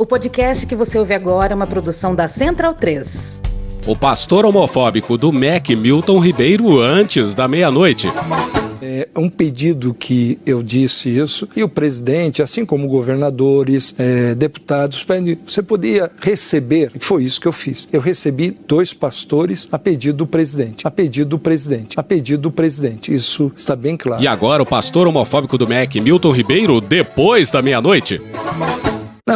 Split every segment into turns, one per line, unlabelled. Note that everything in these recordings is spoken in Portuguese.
O podcast que você ouve agora é uma produção da Central 3.
O pastor homofóbico do MEC, Milton Ribeiro, antes da meia-noite.
É, é um pedido que eu disse isso, e o presidente, assim como governadores, é, deputados, você podia receber, foi isso que eu fiz. Eu recebi dois pastores a pedido do presidente, a pedido do presidente, a pedido do presidente. Isso está bem claro.
E agora o pastor homofóbico do MEC, Milton Ribeiro, depois da meia-noite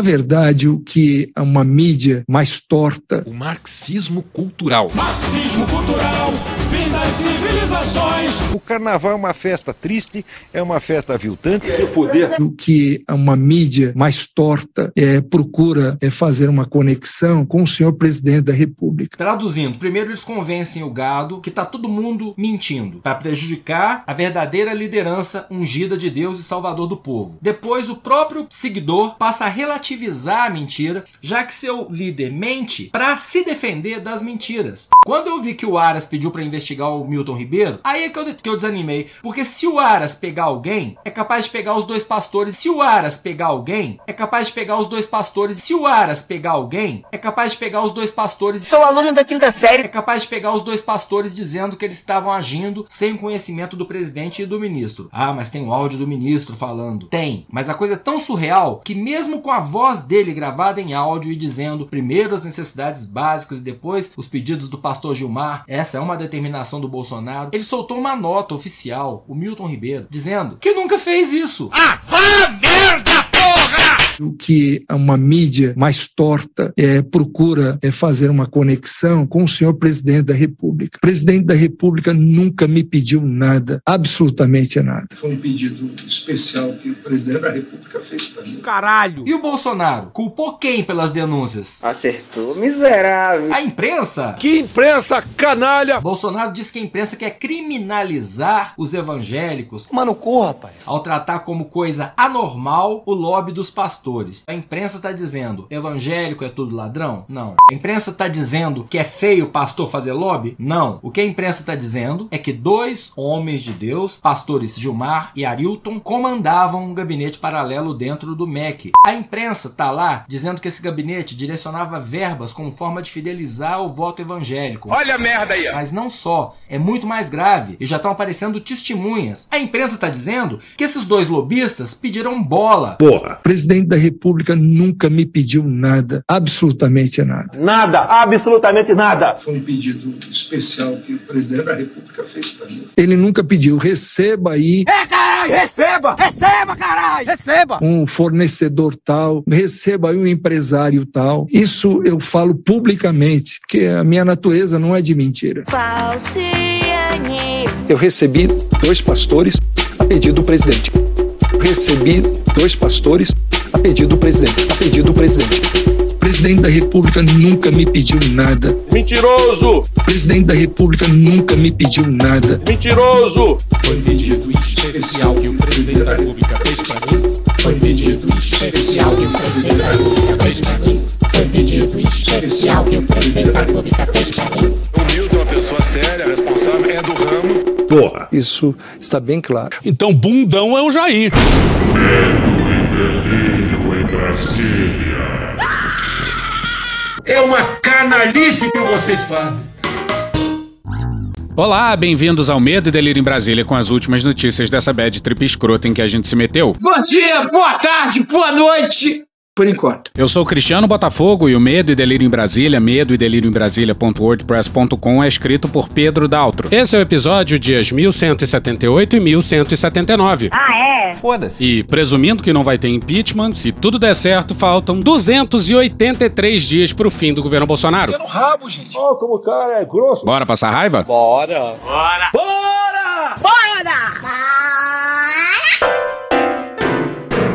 verdade, o que é uma mídia mais torta.
O marxismo cultural.
Marxismo cultural! das civilizações.
O carnaval é uma festa triste, é uma festa aviltante.
Se foder. O que uma mídia mais torta é, procura é fazer uma conexão com o senhor presidente da República.
Traduzindo, primeiro eles convencem o gado que está todo mundo mentindo para prejudicar a verdadeira liderança ungida de Deus e Salvador do povo. Depois o próprio seguidor passa a relativizar a mentira, já que seu líder mente para se defender das mentiras. Quando eu vi que o Aras pediu para investigar o Milton Ribeiro, aí é que eu, que eu desanimei. Porque se o Aras pegar alguém, é capaz de pegar os dois pastores. Se o Aras pegar alguém, é capaz de pegar os dois pastores. Se o Aras pegar alguém, é capaz de pegar os dois pastores.
Sou aluno da quinta série.
É capaz de pegar os dois pastores dizendo que eles estavam agindo sem conhecimento do presidente e do ministro. Ah, mas tem o áudio do ministro falando. Tem. Mas a coisa é tão surreal que mesmo com a voz dele gravada em áudio e dizendo primeiro as necessidades básicas e depois os pedidos do pastor Gilmar, essa é uma determinação do Bolsonaro, ele soltou uma nota oficial, o Milton Ribeiro, dizendo que nunca fez isso.
Ah, merda!
o que uma mídia mais torta é, procura é fazer uma conexão com o senhor presidente da República. O presidente da República nunca me pediu nada, absolutamente nada.
Foi um pedido especial que o presidente da República fez para mim.
Caralho! E o Bolsonaro? Culpou quem pelas denúncias?
Acertou, miserável.
A imprensa?
Que imprensa, canalha!
Bolsonaro diz que a imprensa quer criminalizar os evangélicos.
Mano, corra, rapaz.
Ao tratar como coisa anormal o lobby dos pastores pastores. A imprensa está dizendo evangélico é tudo ladrão? Não. A imprensa está dizendo que é feio pastor fazer lobby? Não. O que a imprensa está dizendo é que dois homens de Deus, pastores Gilmar e Arilton, comandavam um gabinete paralelo dentro do MEC. A imprensa está lá dizendo que esse gabinete direcionava verbas como forma de fidelizar o voto evangélico.
Olha a merda aí!
Mas não só, é muito mais grave e já estão aparecendo testemunhas. A imprensa está dizendo que esses dois lobistas pediram bola.
Porra, presidente da República nunca me pediu nada, absolutamente nada.
Nada, absolutamente nada.
Foi um pedido especial que o presidente da República fez para mim.
Ele nunca pediu, receba aí.
É, caralho, receba! Receba, caralho! Receba!
Um fornecedor tal, receba aí um empresário tal. Isso eu falo publicamente, porque a minha natureza não é de mentira.
Falciane.
Eu recebi dois pastores a pedido do presidente. Recebi dois pastores Tá A pedido do presidente. Tá A pedido do presidente. Presidente da República nunca me pediu nada.
Mentiroso!
Presidente da República nunca me pediu nada.
Mentiroso!
Foi pedido especial que o presidente da República fez para mim. Foi pedido especial que o presidente da República fez para mim. Foi pedido especial que o presidente da República fez para mim.
O Milton é uma pessoa séria, responsável, é do ramo.
Isso está bem claro.
Então, bundão é o Jair. Medo e delírio em Brasília.
É uma canalice que vocês fazem.
Olá, bem-vindos ao Medo e Delírio em Brasília com as últimas notícias dessa bad trip escrota em que a gente se meteu.
Bom dia, boa tarde, boa noite! por enquanto.
Eu sou Cristiano Botafogo e o Medo e Delírio em Brasília, medo e delírio em Brasília.wordpress.com é escrito por Pedro Daltro. Esse é o episódio dias 1178 e 1179.
Ah, é?
Foda-se.
E presumindo que não vai ter impeachment, se tudo der certo, faltam 283 dias pro fim do governo Bolsonaro.
Tá rabo, gente.
Ó, oh, como o cara é grosso.
Bora passar raiva?
Bora.
Bora. Bora!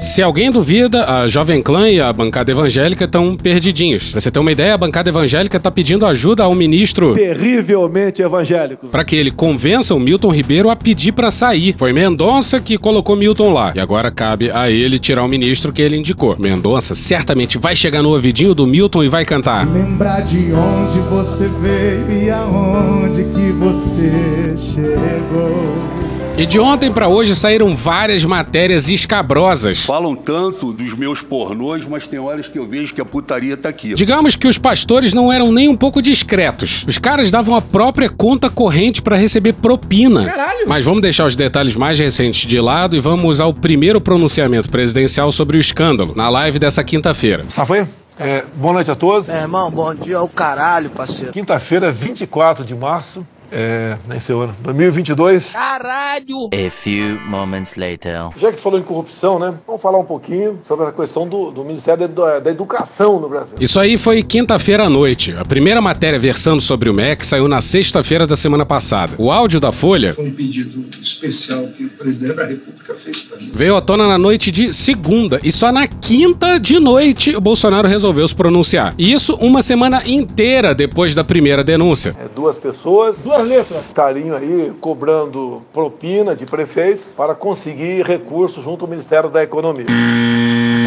Se alguém duvida, a Jovem Clã e a bancada evangélica estão perdidinhos. Pra você ter uma ideia, a bancada evangélica tá pedindo ajuda ao ministro.
Terrivelmente evangélico.
Pra que ele convença o Milton Ribeiro a pedir pra sair. Foi Mendonça que colocou Milton lá. E agora cabe a ele tirar o ministro que ele indicou. Mendonça certamente vai chegar no ouvidinho do Milton e vai cantar.
Lembrar de onde você veio e aonde que você chegou.
E de ontem pra hoje saíram várias matérias escabrosas.
Falam tanto dos meus pornôs, mas tem horas que eu vejo que a putaria tá aqui.
Digamos que os pastores não eram nem um pouco discretos. Os caras davam a própria conta corrente pra receber propina.
Caralho!
Mas vamos deixar os detalhes mais recentes de lado e vamos ao primeiro pronunciamento presidencial sobre o escândalo, na live dessa quinta-feira.
Safoi? É, boa noite a todos.
Meu irmão, bom dia ao caralho, parceiro.
Quinta-feira, 24 de março. É, o ano. 2022.
Caralho!
A few moments later.
Já que falou em corrupção, né? Vamos falar um pouquinho sobre a questão do, do Ministério da, da Educação no Brasil.
Isso aí foi quinta-feira à noite. A primeira matéria versando sobre o MEC saiu na sexta-feira da semana passada. O áudio da Folha
Foi um pedido especial que o presidente da República fez para mim.
veio à tona na noite de segunda e só na quinta de noite o Bolsonaro resolveu se pronunciar. E isso uma semana inteira depois da primeira denúncia.
É, duas pessoas, duas letras, estariam aí cobrando propina de prefeitos para conseguir recursos junto ao Ministério da Economia.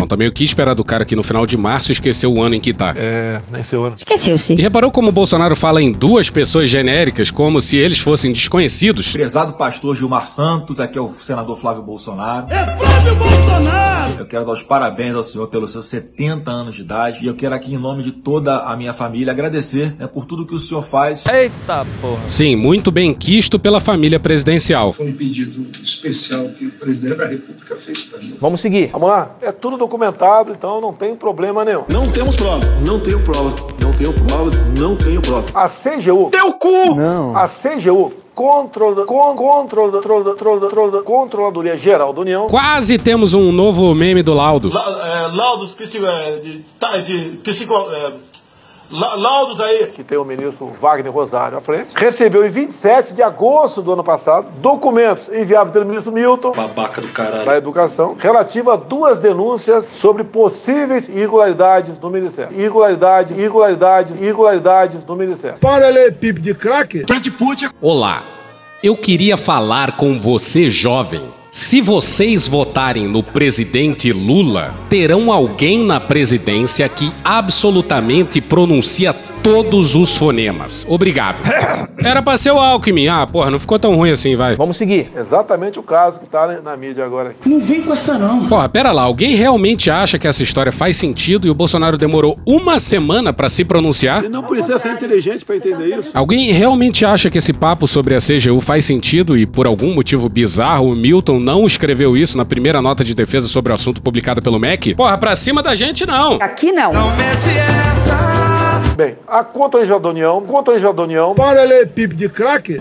Bom, também o que esperar do cara que no final de março esqueceu o ano em que tá.
É, nem sei o ano.
Esqueceu-se.
E reparou como o Bolsonaro fala em duas pessoas genéricas como se eles fossem desconhecidos?
Prezado pastor Gilmar Santos, aqui é o senador Flávio Bolsonaro.
É Flávio Bolsonaro!
Eu quero dar os parabéns ao senhor pelos seus 70 anos de idade e eu quero aqui, em nome de toda a minha família, agradecer né, por tudo que o senhor faz.
Eita porra!
Sim, muito bem quisto pela família presidencial.
Foi um pedido especial que o presidente da República fez para mim.
Vamos seguir.
Vamos lá? É tudo documentado, então não tem problema nenhum.
Não temos prova. Não tenho prova. Não tenho prova. Não tenho prova.
A CGU.
Teu cu!
Não.
A CGU. Control, con, control, control, control, control, Controladoria Geral da União.
Quase temos um novo meme do Laudo.
La, é, laudos psico, é, de, tá, de psico, é, laudos aí.
que tem o ministro Wagner Rosário à frente, recebeu em 27 de agosto do ano passado documentos enviados pelo ministro Milton
Babaca do caralho.
da Educação relativo a duas denúncias sobre possíveis irregularidades no Ministério. Irregularidades, irregularidades, irregularidades no Ministério.
Para ler pipe de craque?
Olá, eu queria falar com você, jovem. Se vocês votarem no presidente Lula, terão alguém na presidência que absolutamente pronuncia todos os fonemas. Obrigado. Era pra ser o Alckmin. Ah, porra, não ficou tão ruim assim, vai.
Vamos seguir.
Exatamente o caso que está na, mídia agora.
Não vem com essa não.
Porra, pera lá, alguém realmente acha que essa história faz sentido e o Bolsonaro demorou uma semana pra se pronunciar?
Ele não precisa ser inteligente pra entender isso.
Alguém realmente acha que esse papo sobre a CGU faz sentido e por algum motivo bizarro o Milton não escreveu isso na primeira nota de defesa sobre o assunto publicada pelo MEC? Porra, pra cima da gente não.
Aqui não.
Bem, a Controladoria da União, Controladoria da União,
Para ler pipe de craque?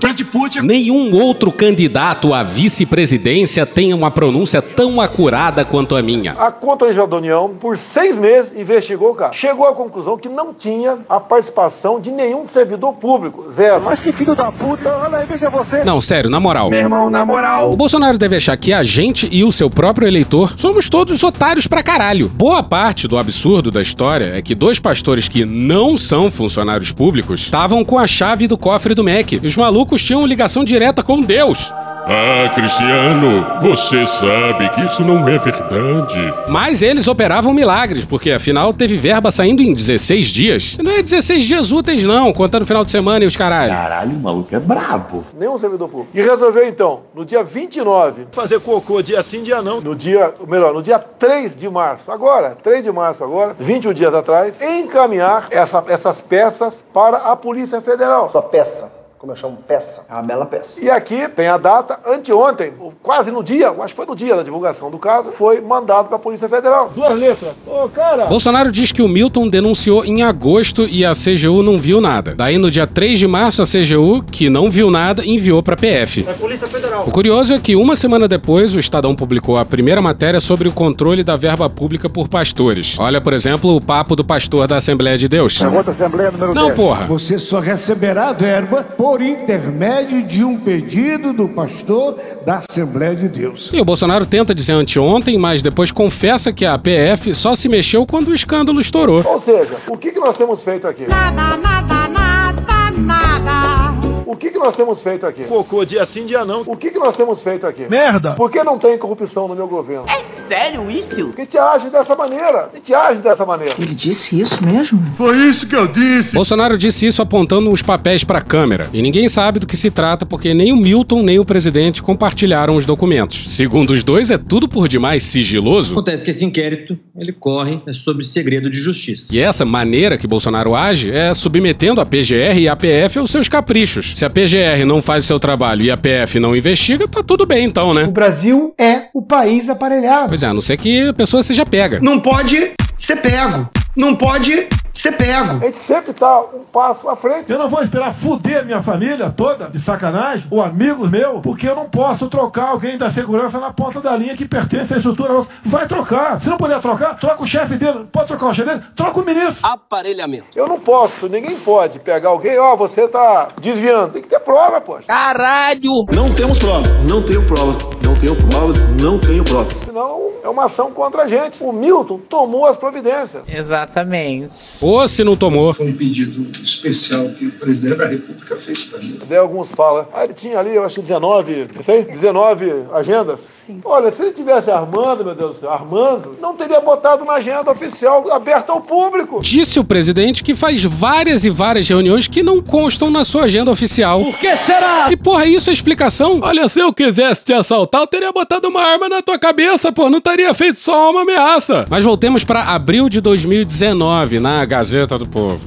Nenhum outro candidato à vice-presidência tem uma pronúncia tão acurada quanto a minha.
a Controladoria da União, por seis meses, investigou o caso. Chegou à conclusão que não tinha a participação de nenhum servidor público. Zero.
Mas que filho da puta, olha aí, veja você.
Não, sério, na moral.
Meu irmão, na moral.
O Bolsonaro deve achar que a gente e o seu próprio eleitor somos todos otários pra caralho. Boa parte do absurdo da história é que dois pastores que não são funcionários públicos estavam com a chave do cofre do MEC e os malucos tinham ligação direta com Deus.
Ah, Cristiano, você sabe que isso não é verdade.
Mas eles operavam milagres, porque afinal teve verba saindo em 16 dias. Não é 16 dias úteis, não, contando final de semana e os caralho.
Caralho, o maluco é brabo.
Nenhum servidor público. E resolveu então, no dia 29,
Fazer cocô dia sim, dia não.
no dia, melhor, no dia 3 de março, agora, 3 de março agora, 21 dias atrás, encaminhar essa- essas peças para a Polícia Federal.
Sua peça. Como eu chamo peça. É uma bela peça.
E aqui tem a data, anteontem, ou quase no dia, acho que foi no dia da divulgação do caso, foi mandado para a Polícia Federal.
Duas letras. Ô, cara.
Bolsonaro diz que o Milton denunciou em agosto e a CGU não viu nada. Daí, no dia 3 de março, a CGU, que não viu nada, enviou pra PF.
É Polícia Federal.
O curioso é que uma semana depois, o Estadão publicou a primeira matéria sobre o controle da verba pública por pastores. Olha, por exemplo, o papo do pastor da Assembleia de Deus.
Outra Assembleia número
Não,
10.
porra.
Você só receberá verba por por intermédio de um pedido do pastor da Assembleia de Deus.
E o Bolsonaro tenta dizer anteontem, mas depois confessa que a PF só se mexeu quando o escândalo estourou.
Ou seja, o que, que nós temos feito aqui?
Nada, nada, nada, nada.
O que, que nós temos feito aqui?
Cocô, dia sim, dia não.
O que, que nós temos feito aqui?
Merda!
Por que não tem corrupção no meu governo?
É sério isso?
Que te age dessa maneira? Que te age dessa maneira?
Ele disse isso mesmo?
Foi isso que eu disse!
Bolsonaro disse isso apontando os papéis para a câmera. E ninguém sabe do que se trata porque nem o Milton nem o presidente compartilharam os documentos. Segundo os dois, é tudo por demais sigiloso.
Acontece que esse inquérito ele corre sobre segredo de justiça.
E essa maneira que Bolsonaro age é submetendo a PGR e a PF aos seus caprichos. Se a PGR não faz o seu trabalho e a PF não investiga, tá tudo bem então, né?
O Brasil é o país aparelhado.
Pois é, a não ser que a pessoa seja pega.
Não pode ser pego. Não pode ser pego.
A gente sempre tá um passo à frente.
Eu não vou esperar fuder minha família toda de sacanagem, ou amigos meu, porque eu não posso trocar alguém da segurança na ponta da linha que pertence à estrutura nossa. Vai trocar. Se não puder trocar, troca o chefe dele. Pode trocar o chefe dele? Troca o ministro.
Aparelhamento.
Eu não posso, ninguém pode pegar alguém, ó, você tá desviando. Tem que ter prova, poxa.
Caralho!
Não temos prova. Não tenho prova. Não tenho prova. Não tenho prova.
Senão é uma ação contra a gente. O Milton tomou as providências.
Exatamente.
Ou se não tomou.
Foi um pedido especial que o presidente da República fez para mim.
Daí alguns falam, ah, ele tinha ali, eu acho que 19, não sei, 19 agendas. Sim. Olha, se ele tivesse armando, meu Deus do céu, armando, não teria botado na agenda oficial aberta ao público.
Disse o presidente que faz várias e várias reuniões que não constam na sua agenda oficial.
Por que será?
E porra, isso é explicação? Olha, se eu quisesse te assaltar, teria botado uma arma na tua cabeça, pô, não estaria feito só uma ameaça. Mas voltemos para abril de 2019, na Gazeta do Povo.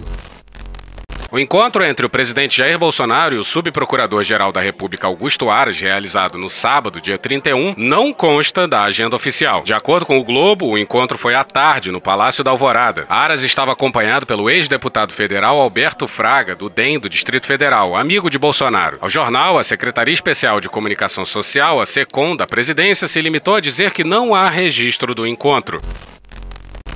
O encontro entre o presidente Jair Bolsonaro e o subprocurador-geral da República Augusto Aras, realizado no sábado, dia 31, não consta da agenda oficial. De acordo com o Globo, o encontro foi à tarde, no Palácio da Alvorada. Aras estava acompanhado pelo ex-deputado federal Alberto Fraga, do DEM do Distrito Federal, amigo de Bolsonaro. Ao jornal, a Secretaria Especial de Comunicação Social, a SECOM, da presidência, se limitou a dizer que não há registro do encontro.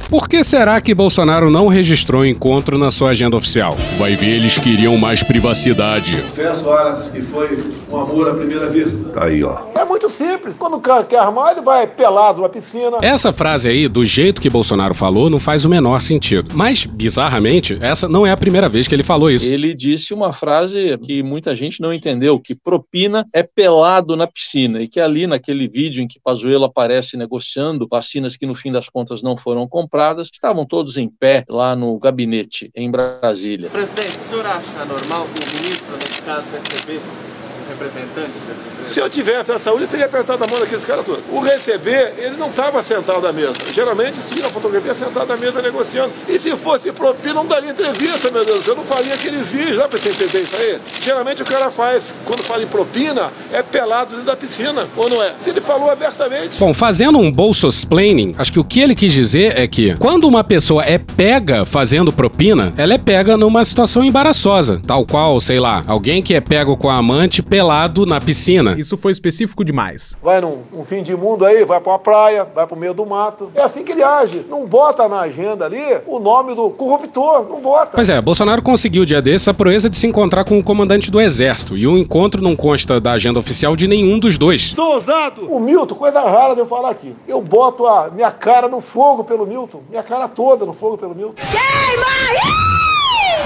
Por que será que Bolsonaro não registrou o encontro na sua agenda oficial?
Vai ver, eles queriam mais privacidade.
Confesso, Aras, que foi um amor à primeira vista.
Aí, ó.
É muito simples. Quando o cara quer armar, ele vai pelado na piscina.
Essa frase aí, do jeito que Bolsonaro falou, não faz o menor sentido. Mas, bizarramente, essa não é a primeira vez que ele falou isso.
Ele disse uma frase que muita gente não entendeu, que propina é pelado na piscina, e que ali naquele vídeo em que Pazuello aparece negociando vacinas que no fim das contas não foram compradas, estavam todos em pé lá no gabinete em Brasília.
Presidente, o senhor acha normal que o ministro, nesse caso, receber um representante dessa?
Se eu tivesse a saúde, eu teria apertado a mão daqueles caras todos. O receber, ele não estava sentado à mesa. Geralmente, sim, na fotografia, sentado à mesa negociando. E se fosse propina, não daria entrevista, meu Deus. Eu não faria aquele vídeo, dá pra você entender isso aí? Geralmente o cara faz, quando fala em propina, é pelado dentro da piscina, ou não é? Se ele falou abertamente.
Bom, fazendo um bolsosplaining, acho que o que ele quis dizer é que quando uma pessoa é pega fazendo propina, ela é pega numa situação embaraçosa, tal qual, sei lá, alguém que é pego com a amante pelado na piscina.
Isso foi específico demais.
Vai num, num fim de mundo aí, vai pra uma praia, vai pro meio do mato. É assim que ele age. Não bota na agenda ali o nome do corruptor, não bota.
Pois é, Bolsonaro conseguiu dia desse a proeza de se encontrar com o comandante do exército, e o encontro não consta da agenda oficial de nenhum dos dois.
Sou ousado! O Milton, coisa rara de eu falar aqui. Eu boto a minha cara no fogo pelo Milton. Minha cara toda no fogo pelo Milton.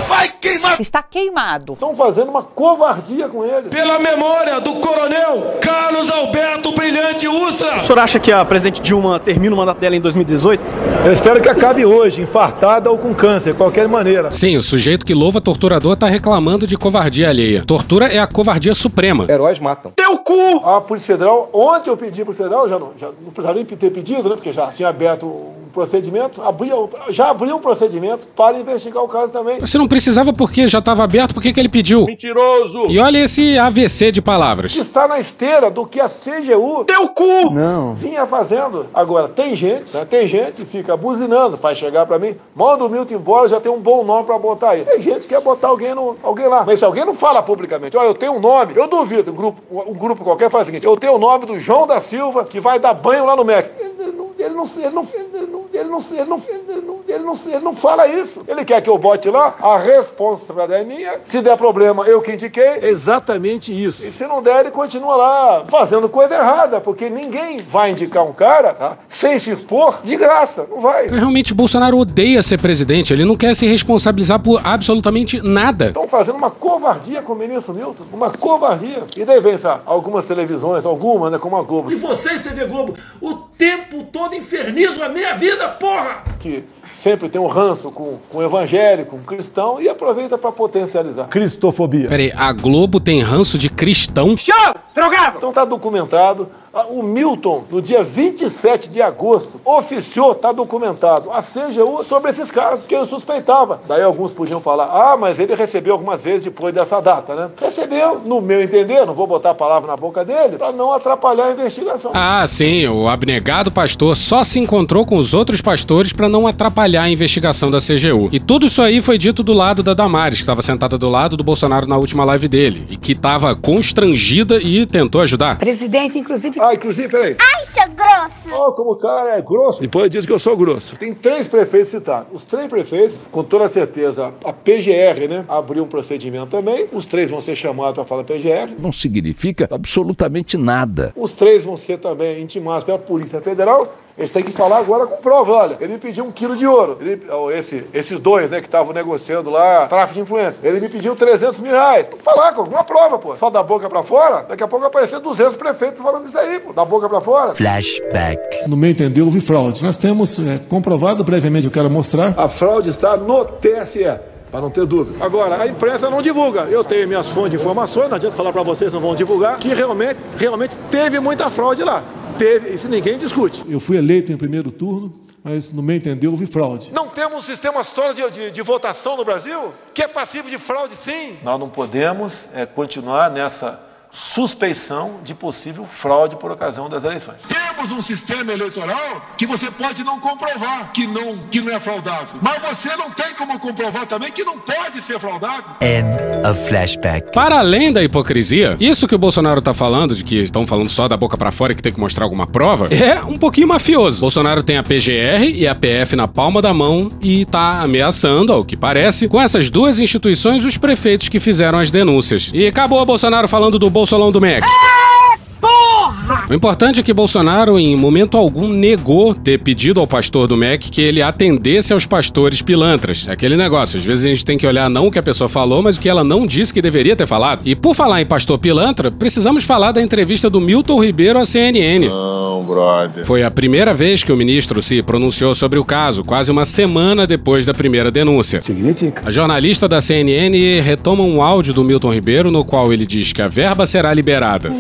Vai queimar!
Está queimado.
Estão fazendo uma covardia com ele.
Pela memória do coronel Carlos Alberto Brilhante Ustra.
O senhor acha que a presidente Dilma termina o mandato dela em 2018?
Eu espero que acabe hoje, infartada ou com câncer, de qualquer maneira.
Sim, o sujeito que louva torturador tá reclamando de covardia alheia. Tortura é a covardia suprema.
Heróis matam.
Teu cu! A Polícia Federal, ontem eu pedi pro Federal, já não, já não precisava nem ter pedido, né? Porque já tinha aberto um procedimento, abriu, já abriu um procedimento para investigar o caso também.
Você não precisava porque já estava aberto, por que que ele pediu?
Mentiroso!
E olha esse AVC de palavras.
Está na esteira do que a CGU, teu cu,
Não.
vinha fazendo. Agora, tem gente, né? Tem gente que fica buzinando, faz chegar pra mim, manda o Milton embora, já tem um bom nome pra botar aí. Tem gente que quer botar alguém, no, alguém lá. Mas se alguém não fala publicamente, olha, eu tenho um nome, eu duvido, um grupo, um grupo qualquer faz o seguinte, eu tenho o nome do João da Silva, que vai dar banho lá no MEC. Ele não ele não, ele não, ele não, ele não, ele não, ele não, ele não, ele não fala isso. Ele quer que eu bote lá, a responsabilidade é minha. Se der problema, eu que indiquei. Exatamente isso. E se não der, ele continua lá fazendo coisa errada, porque ninguém vai indicar um cara tá, sem se expor de graça. Não vai.
Realmente, Bolsonaro odeia ser presidente. Ele não quer se responsabilizar por absolutamente nada.
Estão fazendo uma covardia com o ministro Milton. Uma covardia. E daí vem, sabe, algumas televisões, algumas, né, como a Globo.
E vocês, TV Globo, o tempo todo infernizam a minha vida, porra!
Que sempre tem um ranço com, com o evangélico, com cristão e aproveita para potencializar.
Cristofobia.
Peraí, a Globo tem ranço de cristão?
Show! Drogado! Então tá documentado. Ah, O Milton, no dia 27 de agosto, oficiou, está documentado, a CGU sobre esses casos que ele suspeitava. Daí alguns podiam falar, ah, mas ele recebeu algumas vezes depois dessa data, né? Recebeu, no meu entender, não vou botar a palavra na boca dele, para não atrapalhar a investigação.
Ah, sim, o abnegado pastor só se encontrou com os outros pastores para não atrapalhar a investigação da CGU. E tudo isso aí foi dito do lado da Damares, que estava sentada do lado do Bolsonaro na última live dele, e que estava constrangida e tentou ajudar.
Presidente, inclusive.
Ah, inclusive, peraí.
Ai, seu grosso!
Ó, como o cara é grosso. Depois diz que eu sou grosso. Tem três prefeitos citados. Os três prefeitos, com toda certeza, a PGR, né, abriu um procedimento também. Os três vão ser chamados para falar PGR.
Não significa absolutamente nada.
Os três vão ser também intimados pela Polícia Federal. Eles têm que falar agora com prova. Olha, ele me pediu um quilo de ouro. Ele, esse, esses dois, né, que estavam negociando lá, tráfico de influência. Ele me pediu 300 mil reais. Tem que falar com alguma prova, pô. Só da boca pra fora, daqui a pouco vai aparecer 200 prefeitos falando isso aí, pô. Da boca pra fora.
Flashback.
No meu entender, houve fraude. Nós temos é, comprovado previamente, eu quero mostrar.
A fraude está no TSE. Para não ter dúvida. Agora, a imprensa não divulga. Eu tenho minhas fontes de informações, não adianta falar para vocês, não vão divulgar, que realmente, realmente teve muita fraude lá. Teve, isso ninguém discute.
Eu fui eleito em primeiro turno, mas no meu entender houve fraude.
Não temos um sistema sólido de, de, de votação no Brasil que é passivo de fraude, sim. Nós não podemos é, continuar nessa suspeição de possível fraude por ocasião das eleições.
Temos um sistema eleitoral que você pode não comprovar que não, que não é fraudável. Mas você não tem como comprovar também que não pode ser fraudável.
End of flashback.
Para além da hipocrisia, isso que o Bolsonaro tá falando, de que estão falando só da boca pra fora e que tem que mostrar alguma prova, é um pouquinho mafioso. Bolsonaro tem a PGR e a PF na palma da mão e tá ameaçando, ao que parece, com essas duas instituições os prefeitos que fizeram as denúncias. E acabou o Bolsonaro falando do Bolsolão do MEC. O importante é que Bolsonaro, em momento algum, negou ter pedido ao pastor do MEC que ele atendesse aos pastores pilantras. É aquele negócio, às vezes a gente tem que olhar não o que a pessoa falou, mas o que ela não disse que deveria ter falado. E por falar em pastor pilantra, precisamos falar da entrevista do Milton Ribeiro à CNN.
Não, brother.
Foi a primeira vez que o ministro se pronunciou sobre o caso, quase uma semana depois da primeira denúncia.
Significa.
A jornalista da CNN retoma um áudio do Milton Ribeiro no qual ele diz que a verba será liberada.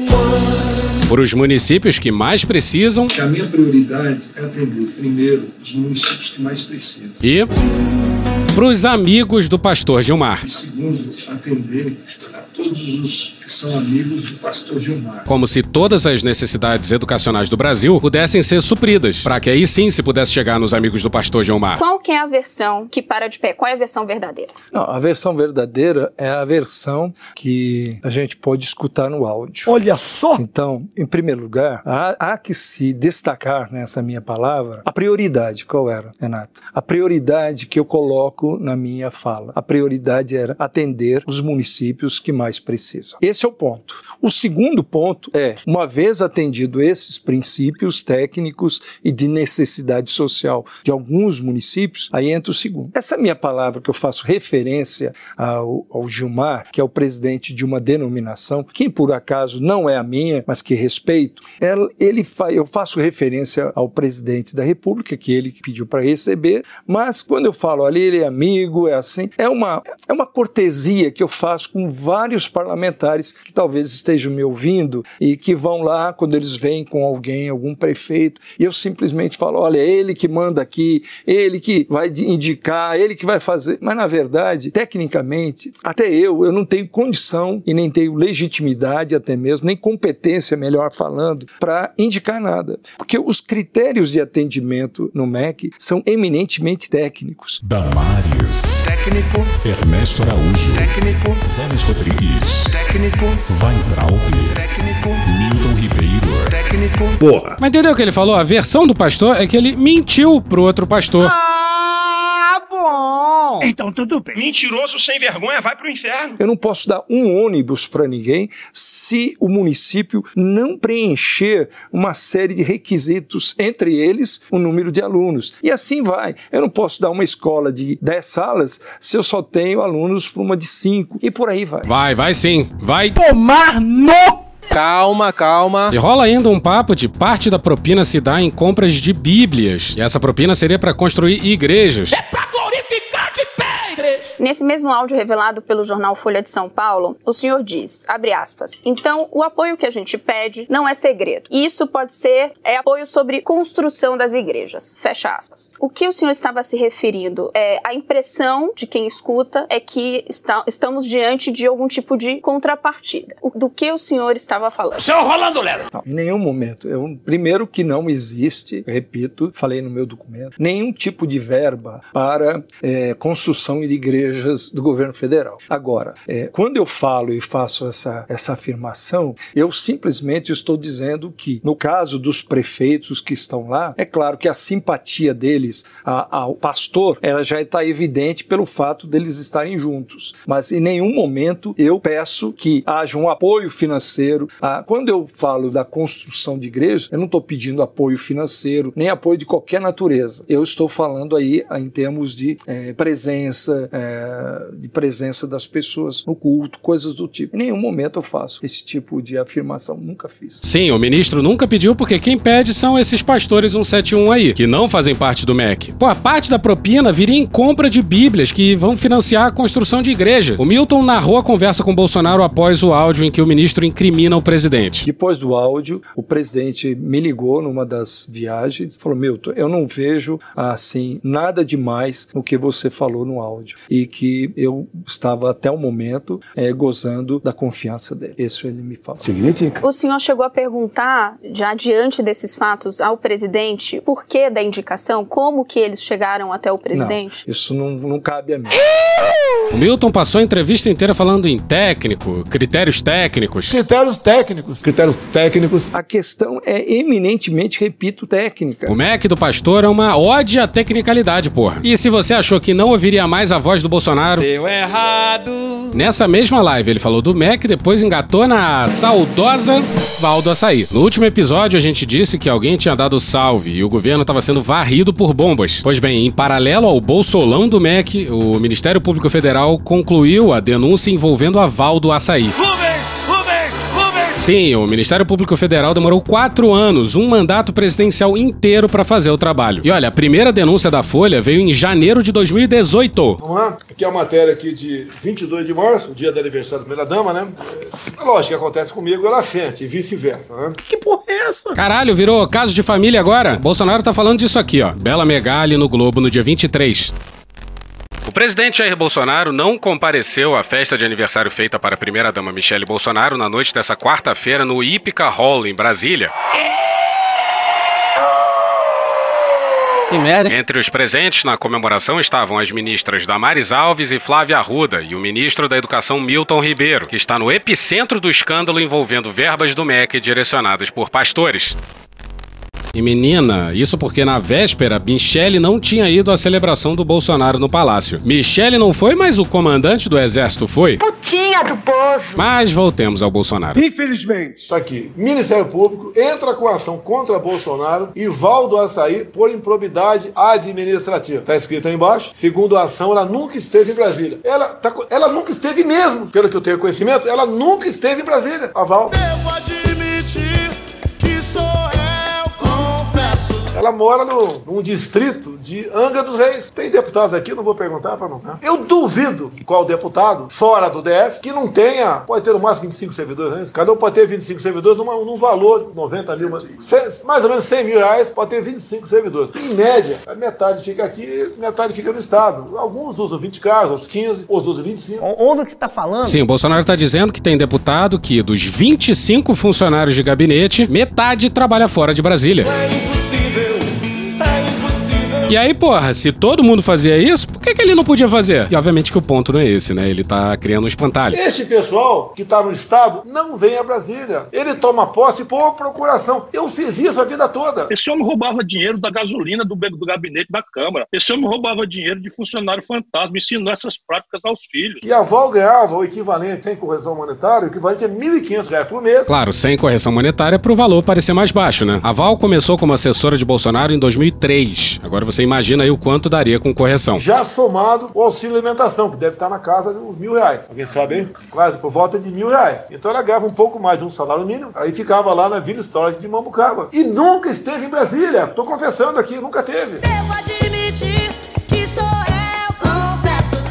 Para os municípios que mais precisam
a minha prioridade é atender, primeiro, os municípios que mais precisam.
e para os amigos do pastor Gilmar.
E segundo, atender a todos os são amigos do pastor Gilmar.
Como se todas as necessidades educacionais do Brasil pudessem ser supridas, para que aí sim se pudesse chegar nos amigos do pastor Gilmar.
Qual que é a versão que para de pé? Qual é a versão verdadeira?
Não, a versão verdadeira é a versão que a gente pode escutar no áudio.
Olha só!
Então, em primeiro lugar, há, há que se destacar nessa minha palavra a prioridade. Qual era, Renato? A prioridade que eu coloco na minha fala. A prioridade era atender os municípios que mais precisam. Esse é o ponto. O segundo ponto é, uma vez atendido esses princípios técnicos e de necessidade social de alguns municípios, aí entra o segundo. Essa minha palavra que eu faço referência ao, ao Gilmar, que é o presidente de uma denominação, que por acaso não é a minha, mas que respeito, ela- ele fa, eu faço referência ao presidente da República, que ele pediu para receber, mas quando eu falo ali, ele é amigo, é assim, é uma, é uma cortesia que eu faço com vários parlamentares que talvez estejam me ouvindo e que vão lá quando eles vêm com alguém, algum prefeito, e eu simplesmente falo: olha, é ele que manda aqui, ele que vai indicar, ele que vai fazer. Mas na verdade, tecnicamente, até eu, eu não tenho condição e nem tenho legitimidade, até mesmo, nem competência, melhor falando, para indicar nada. Porque os critérios de atendimento no MEC são eminentemente técnicos.
Damares.
Técnico,
Ernesto Araújo.
técnico,
Vélez Rodrigues.
técnico,
Weintraub.
Técnico.
Milton Ribeiro.
Técnico.
Porra.
Mas entendeu o que ele falou? A versão do pastor é que ele mentiu pro outro pastor.
Ah, bom!
Então tudo bem. Mentiroso sem vergonha vai pro inferno.
Eu não posso dar um ônibus para ninguém se o município não preencher uma série de requisitos, entre eles o número de alunos. E assim vai. Eu não posso dar uma escola de 10 salas se eu só tenho alunos para uma de 5. E por aí vai.
Vai, vai sim. Vai.
Tomar no
Calma, calma.
E rola ainda um papo de parte da propina se dá em compras de bíblias. E essa propina seria para construir igrejas.
Nesse mesmo áudio revelado pelo jornal Folha de São Paulo, o senhor diz, abre aspas, então o apoio que a gente pede não é segredo. E isso pode ser é apoio sobre construção das igrejas, fecha aspas. O que o senhor estava se referindo é a impressão de quem escuta é que está, estamos diante de algum tipo de contrapartida. O- do que o senhor estava falando?
Seu Rolando Lero.
Não, em nenhum momento. Eu, primeiro que não existe, repito, falei no meu documento, nenhum tipo de verba para eh, construção de do governo federal. Agora, eh, quando eu falo e faço essa, essa afirmação, eu simplesmente estou dizendo que, no caso dos prefeitos que estão lá, é claro que a simpatia deles a- ao pastor ela já está evidente pelo fato deles estarem juntos. Mas em nenhum momento eu peço que haja um apoio financeiro. Ah, quando eu falo da construção de igreja, eu não estou pedindo apoio financeiro, nem apoio de qualquer natureza. Eu estou falando aí em termos de eh, presença, eh, de presença das pessoas no culto, coisas do tipo. Em nenhum momento eu faço esse tipo de afirmação, nunca fiz.
Sim, o ministro nunca pediu porque quem pede são esses pastores 171 aí, que não fazem parte do MEC. Pô, a parte da propina viria em compra de bíblias que vão financiar a construção de igreja. O Milton narrou a conversa com Bolsonaro após o áudio em que o ministro incrimina o presidente.
Depois do áudio, o presidente me ligou numa das viagens, falou: Milton, eu não vejo assim nada demais no que você falou no áudio e que eu estava até o momento eh, gozando da confiança dele. Isso ele me falou.
Significa.
O senhor chegou a perguntar, já diante desses fatos, ao presidente por que da indicação, como que eles chegaram até o presidente?
Não, isso não, não cabe a mim.
O Milton passou a entrevista inteira falando em técnico, critérios técnicos.
Critérios técnicos.
Critérios técnicos. A questão é eminentemente, repito, técnica.
O MEC do pastor é uma ode à tecnicalidade, porra. E se você achou que não ouviria mais a voz do Bolsonaro.
Deu errado.
Nessa mesma live ele falou do MEC, depois engatou na saudosa Valdo Açaí. No último episódio a gente disse que alguém tinha dado salve e o governo estava sendo varrido por bombas. Pois bem, em paralelo ao bolsolão do MEC, o Ministério Público Federal concluiu a denúncia envolvendo a Valdo Açaí. Sim, o Ministério Público Federal demorou quatro anos, um mandato presidencial inteiro para fazer o trabalho. E olha, a primeira denúncia da Folha veio em janeiro de 2018.
Vamos lá? Aqui é a matéria aqui de 22 de março, dia do aniversário da primeira dama, né? É lógico que acontece comigo, ela sente, e vice-versa, né?
Que porra é essa?
Caralho, virou caso de família agora? Bolsonaro tá falando disso aqui, ó. Bela Megali no Globo no dia 23. O presidente Jair Bolsonaro não compareceu à festa de aniversário feita para a primeira-dama Michele Bolsonaro na noite dessa quarta-feira no Ípica Hall, em Brasília. Entre os presentes na comemoração estavam as ministras Damares Alves e Flávia Arruda e o ministro da Educação Milton Ribeiro, que está no epicentro do escândalo envolvendo verbas do MEC direcionadas por pastores. E menina, isso porque na véspera, Michele não tinha ido à celebração do Bolsonaro no palácio. Michele não foi, mas o comandante do exército foi.
Putinha do poço.
Mas voltemos ao Bolsonaro.
Infelizmente. Tá aqui. Ministério Público entra com ação contra Bolsonaro e Valdo Açaí por improbidade administrativa. Tá escrito aí embaixo. Segundo a ação, ela nunca esteve em Brasília. Ela, tá, ela nunca esteve mesmo. Pelo que eu tenho conhecimento, ela nunca esteve em Brasília. A Val.
Devo admitir que sou.
Ela mora no, num distrito de Anga dos Reis. Tem deputados aqui, não vou perguntar para não. né? Eu duvido qual deputado, fora do DF, que não tenha, pode ter no máximo 25 servidores, né? Cada um pode ter 25 servidores numa, num valor de 90 mil, cem- mais ou menos 100 mil reais, pode ter 25 servidores. Em média, a metade fica aqui, metade fica no Estado. Alguns usam 20 carros, outros 15, outros usam 25.
Ouve o que você tá falando?
Sim, o Bolsonaro tá dizendo que tem deputado que, dos 25 funcionários de gabinete, metade trabalha fora de Brasília. E aí, porra, se todo mundo fazia isso, por que, que ele não podia fazer? E obviamente que o ponto não é esse, né? Ele tá criando um espantalho.
Este pessoal que está no Estado não vem a Brasília. Ele toma posse por procuração. Eu fiz isso a vida toda.
Esse homem roubava dinheiro da gasolina do, do gabinete da Câmara. Esse homem roubava dinheiro de funcionário fantasma, ensinou essas práticas aos filhos.
E a Val ganhava o equivalente, sem correção monetária, o equivalente a R$ 1.500 por mês.
Claro, sem correção monetária pro valor parecer mais baixo, né? A Val começou como assessora de Bolsonaro em 2003. Agora você imagina aí o quanto daria com correção.
Já somado o auxílio alimentação, que deve estar na casa dos mil reais. Alguém sabe, hein? Quase por volta de mil reais. Então ela ganhava um pouco mais de um salário mínimo, aí ficava lá na Vila Storage de Mambucaba. E nunca esteve em Brasília. Tô confessando aqui, nunca teve.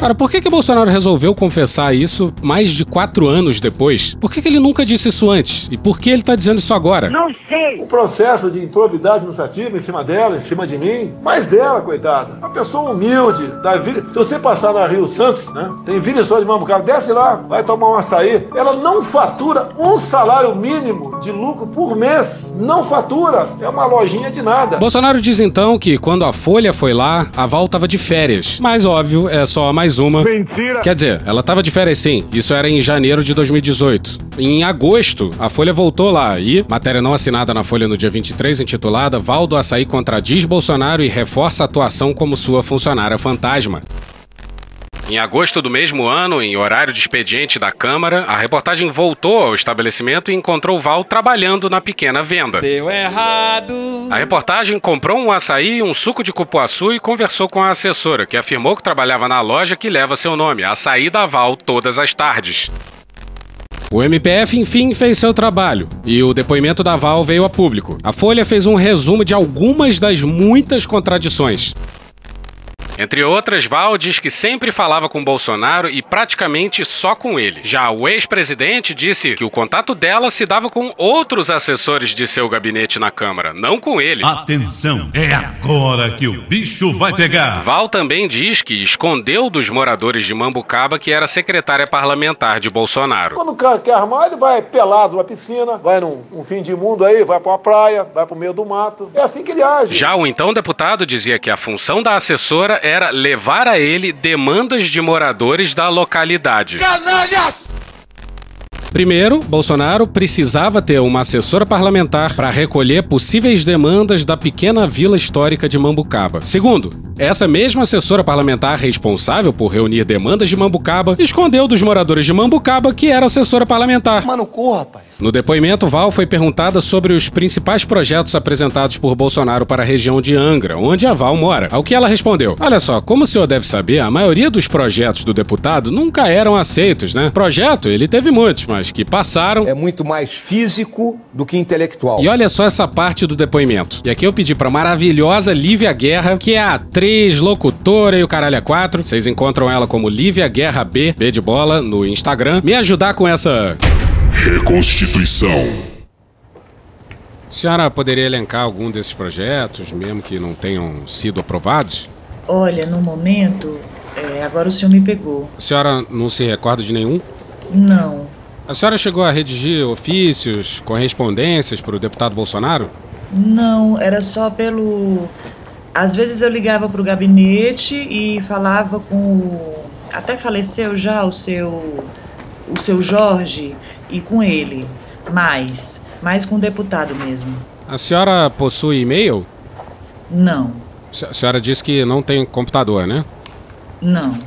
Cara, por que que Bolsonaro resolveu confessar isso mais de quatro anos depois? Por que que ele nunca disse isso antes? E por que ele tá dizendo isso agora?
Não sei. O processo de improbidade administrativa em cima dela, em cima de mim, mais dela, coitada. Uma pessoa humilde, da Vila. Se você passar na Rio Santos, né? Tem Vila só de Mambucaba, desce lá, vai tomar um açaí. Ela não fatura um salário mínimo de lucro por mês. Não fatura. É uma lojinha de nada.
Bolsonaro diz então que quando a Folha foi lá, a Val tava de férias. Mas óbvio, é só mais uma.
Mentira.
Quer dizer, ela tava de férias sim. Isso era em janeiro de 2018. Em agosto, a Folha voltou lá e, matéria não assinada na Folha no dia 23, intitulada Val do Açaí contradiz Bolsonaro e reforça a atuação como sua funcionária fantasma. Em agosto do mesmo ano, em horário de expediente da Câmara, a reportagem voltou ao estabelecimento e encontrou Val trabalhando na pequena venda.
Deu errado.
A reportagem comprou um açaí e um suco de cupuaçu e conversou com a assessora, que afirmou que trabalhava na loja que leva seu nome, Açaí da Val, todas as tardes. O MPF, enfim, fez seu trabalho e o depoimento da Val veio a público. A Folha fez um resumo de algumas das muitas contradições. Entre outras, Val diz que sempre falava com Bolsonaro e praticamente só com ele. Já o ex-presidente disse que o contato dela se dava com outros assessores de seu gabinete na Câmara, não com ele.
Atenção, é agora que o bicho vai pegar.
Val também diz que escondeu dos moradores de Mambucaba que era secretária parlamentar de Bolsonaro.
Quando o cara quer armar, ele vai pelado na piscina, vai num, num fim de mundo aí, vai pra uma praia, vai pro meio do mato. É assim que ele age.
Já o então deputado dizia que a função da assessora era levar a ele demandas de moradores da localidade.
Canalhas!
Primeiro, Bolsonaro precisava ter uma assessora parlamentar para recolher possíveis demandas da pequena vila histórica de Mambucaba. Segundo, essa mesma assessora parlamentar responsável por reunir demandas de Mambucaba escondeu dos moradores de Mambucaba que era assessora parlamentar.
Mano, corra, rapaz.
No depoimento, Val foi perguntada sobre os principais projetos apresentados por Bolsonaro para a região de Angra, onde a Val mora. Ao que ela respondeu: Olha só, como o senhor deve saber, a maioria dos projetos do deputado nunca eram aceitos, né? Projeto, ele teve muitos, mas que passaram.
É muito mais físico do que intelectual.
E olha só essa parte do depoimento. E aqui eu pedi pra maravilhosa Lívia Guerra, que é atriz, locutora e o caralho é quatro. Vocês encontram ela como Lívia Guerra B, B de bola, no Instagram. Me ajudar com essa.
Reconstituição.
A senhora poderia elencar algum desses projetos, mesmo que não tenham sido aprovados?
Olha, no momento, é, agora o senhor me pegou.
A senhora não se recorda de nenhum?
Não.
A senhora chegou a redigir ofícios, correspondências para o deputado Bolsonaro?
Não, era só pelo. Às vezes eu ligava para o gabinete e falava com o. Até faleceu já o seu. o seu Jorge e com ele. Mais. Mais com o deputado mesmo.
A senhora possui e-mail?
Não,
A senhora disse que não tem computador, né?
não.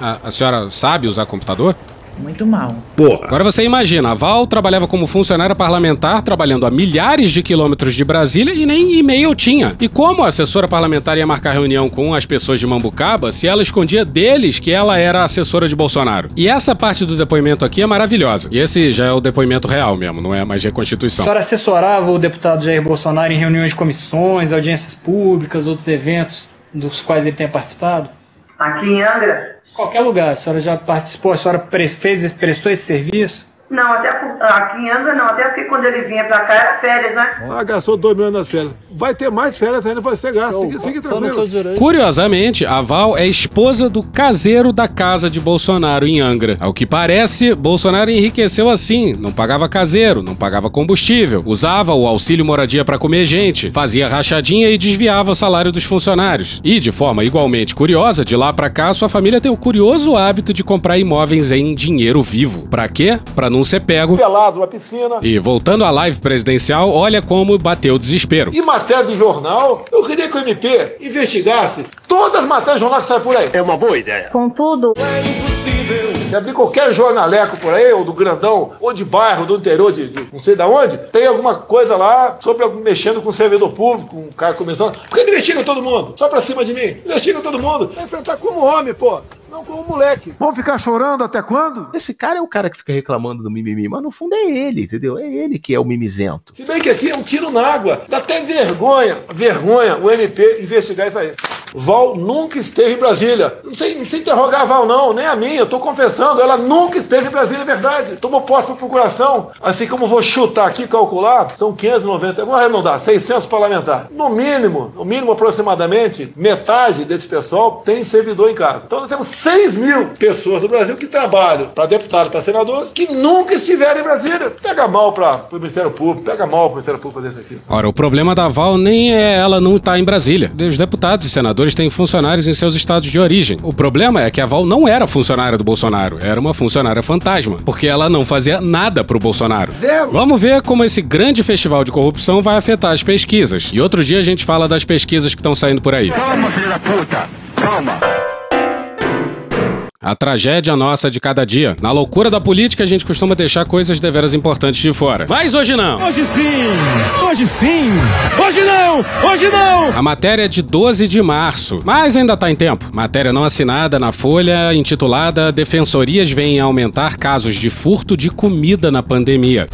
A, a senhora sabe usar computador?
Muito mal.
Agora você imagina, a Val trabalhava como funcionária parlamentar, trabalhando a milhares de quilômetros de Brasília e nem e-mail tinha. E como a assessora parlamentar ia marcar reunião com as pessoas de Mambucaba se ela escondia deles que ela era assessora de Bolsonaro? E essa parte do depoimento aqui é maravilhosa. E esse já é o depoimento real mesmo, não é mais
A
reconstituição.
senhora assessorava o deputado Jair Bolsonaro em reuniões de comissões, audiências públicas, outros eventos dos quais ele tenha participado?
Aqui em Angra?
Qualquer lugar, a senhora já participou, a senhora fez, prestou esse serviço?
Não, até aqui em Angra não, até porque quando ele vinha pra cá era férias, né?
Ah, gastou 2 milhões nas férias. Vai ter mais férias ainda pra você gastar. Fique, fique tranquilo.
Curiosamente, a Val é esposa do caseiro da casa de Bolsonaro em Angra. Ao que parece, Bolsonaro enriqueceu assim, não pagava caseiro, não pagava combustível, usava o auxílio moradia para comer gente, fazia rachadinha e desviava o salário dos funcionários. E, de forma igualmente curiosa, de lá pra cá, sua família tem o curioso hábito de comprar imóveis em dinheiro vivo. Pra quê? Pra não ser pego.
Pelado na piscina.
E voltando à live presidencial, olha como bateu o desespero.
E matéria de jornal, eu queria que o MP investigasse todas as matérias de jornal que saem por aí. É uma boa ideia.
Contudo,
Se abrir qualquer jornaleco por aí, ou do grandão, ou de bairro, do interior, de, de não sei da onde, tem alguma coisa lá sobre mexendo com o servidor público, com um cara começando. Por que investiga todo mundo? Só pra cima de mim. Investiga todo mundo. Vai enfrentar como homem, pô. Não como moleque.
Vamos ficar chorando até quando?
Esse cara é o cara que fica reclamando do mimimi, mas no fundo é ele, entendeu? É ele que é o mimizento.
Se bem que aqui é um tiro na água. Dá até vergonha, vergonha o MP investigar isso aí. Val nunca esteve em Brasília. Não sei, não sei interrogar a Val, não, nem a mim. Eu tô confessando, ela nunca esteve em Brasília, é verdade. Tomou posse por procuração. Assim como vou chutar aqui, calcular, são 590, eu vou arredondar, 600 parlamentares. No mínimo, no mínimo aproximadamente, metade desse pessoal tem servidor em casa. Então nós temos 6 mil pessoas do Brasil que trabalham para deputados, para senadores, que nunca estiveram em Brasília. Pega mal para o Ministério Público, pega mal para o Ministério Público fazer isso aqui.
Ora, o problema da Val nem é ela não estar em Brasília. Os deputados e senadores têm funcionários em seus estados de origem. O problema é que a Val não era funcionária do Bolsonaro, era uma funcionária fantasma, porque ela não fazia nada pro Bolsonaro.
Zero.
Vamos ver como esse grande festival de corrupção vai afetar as pesquisas. E outro dia a gente fala das pesquisas que estão saindo por aí.
Calma, filho da puta. Calma.
A tragédia nossa de cada dia. Na loucura da política, a gente costuma deixar coisas deveras importantes de fora. Mas hoje não!
Hoje sim! Hoje sim! Hoje não! Hoje não!
A matéria é de 12 de março, mas ainda tá em tempo. Matéria não assinada na Folha, intitulada Defensorias vêm aumentar casos de furto de comida na pandemia.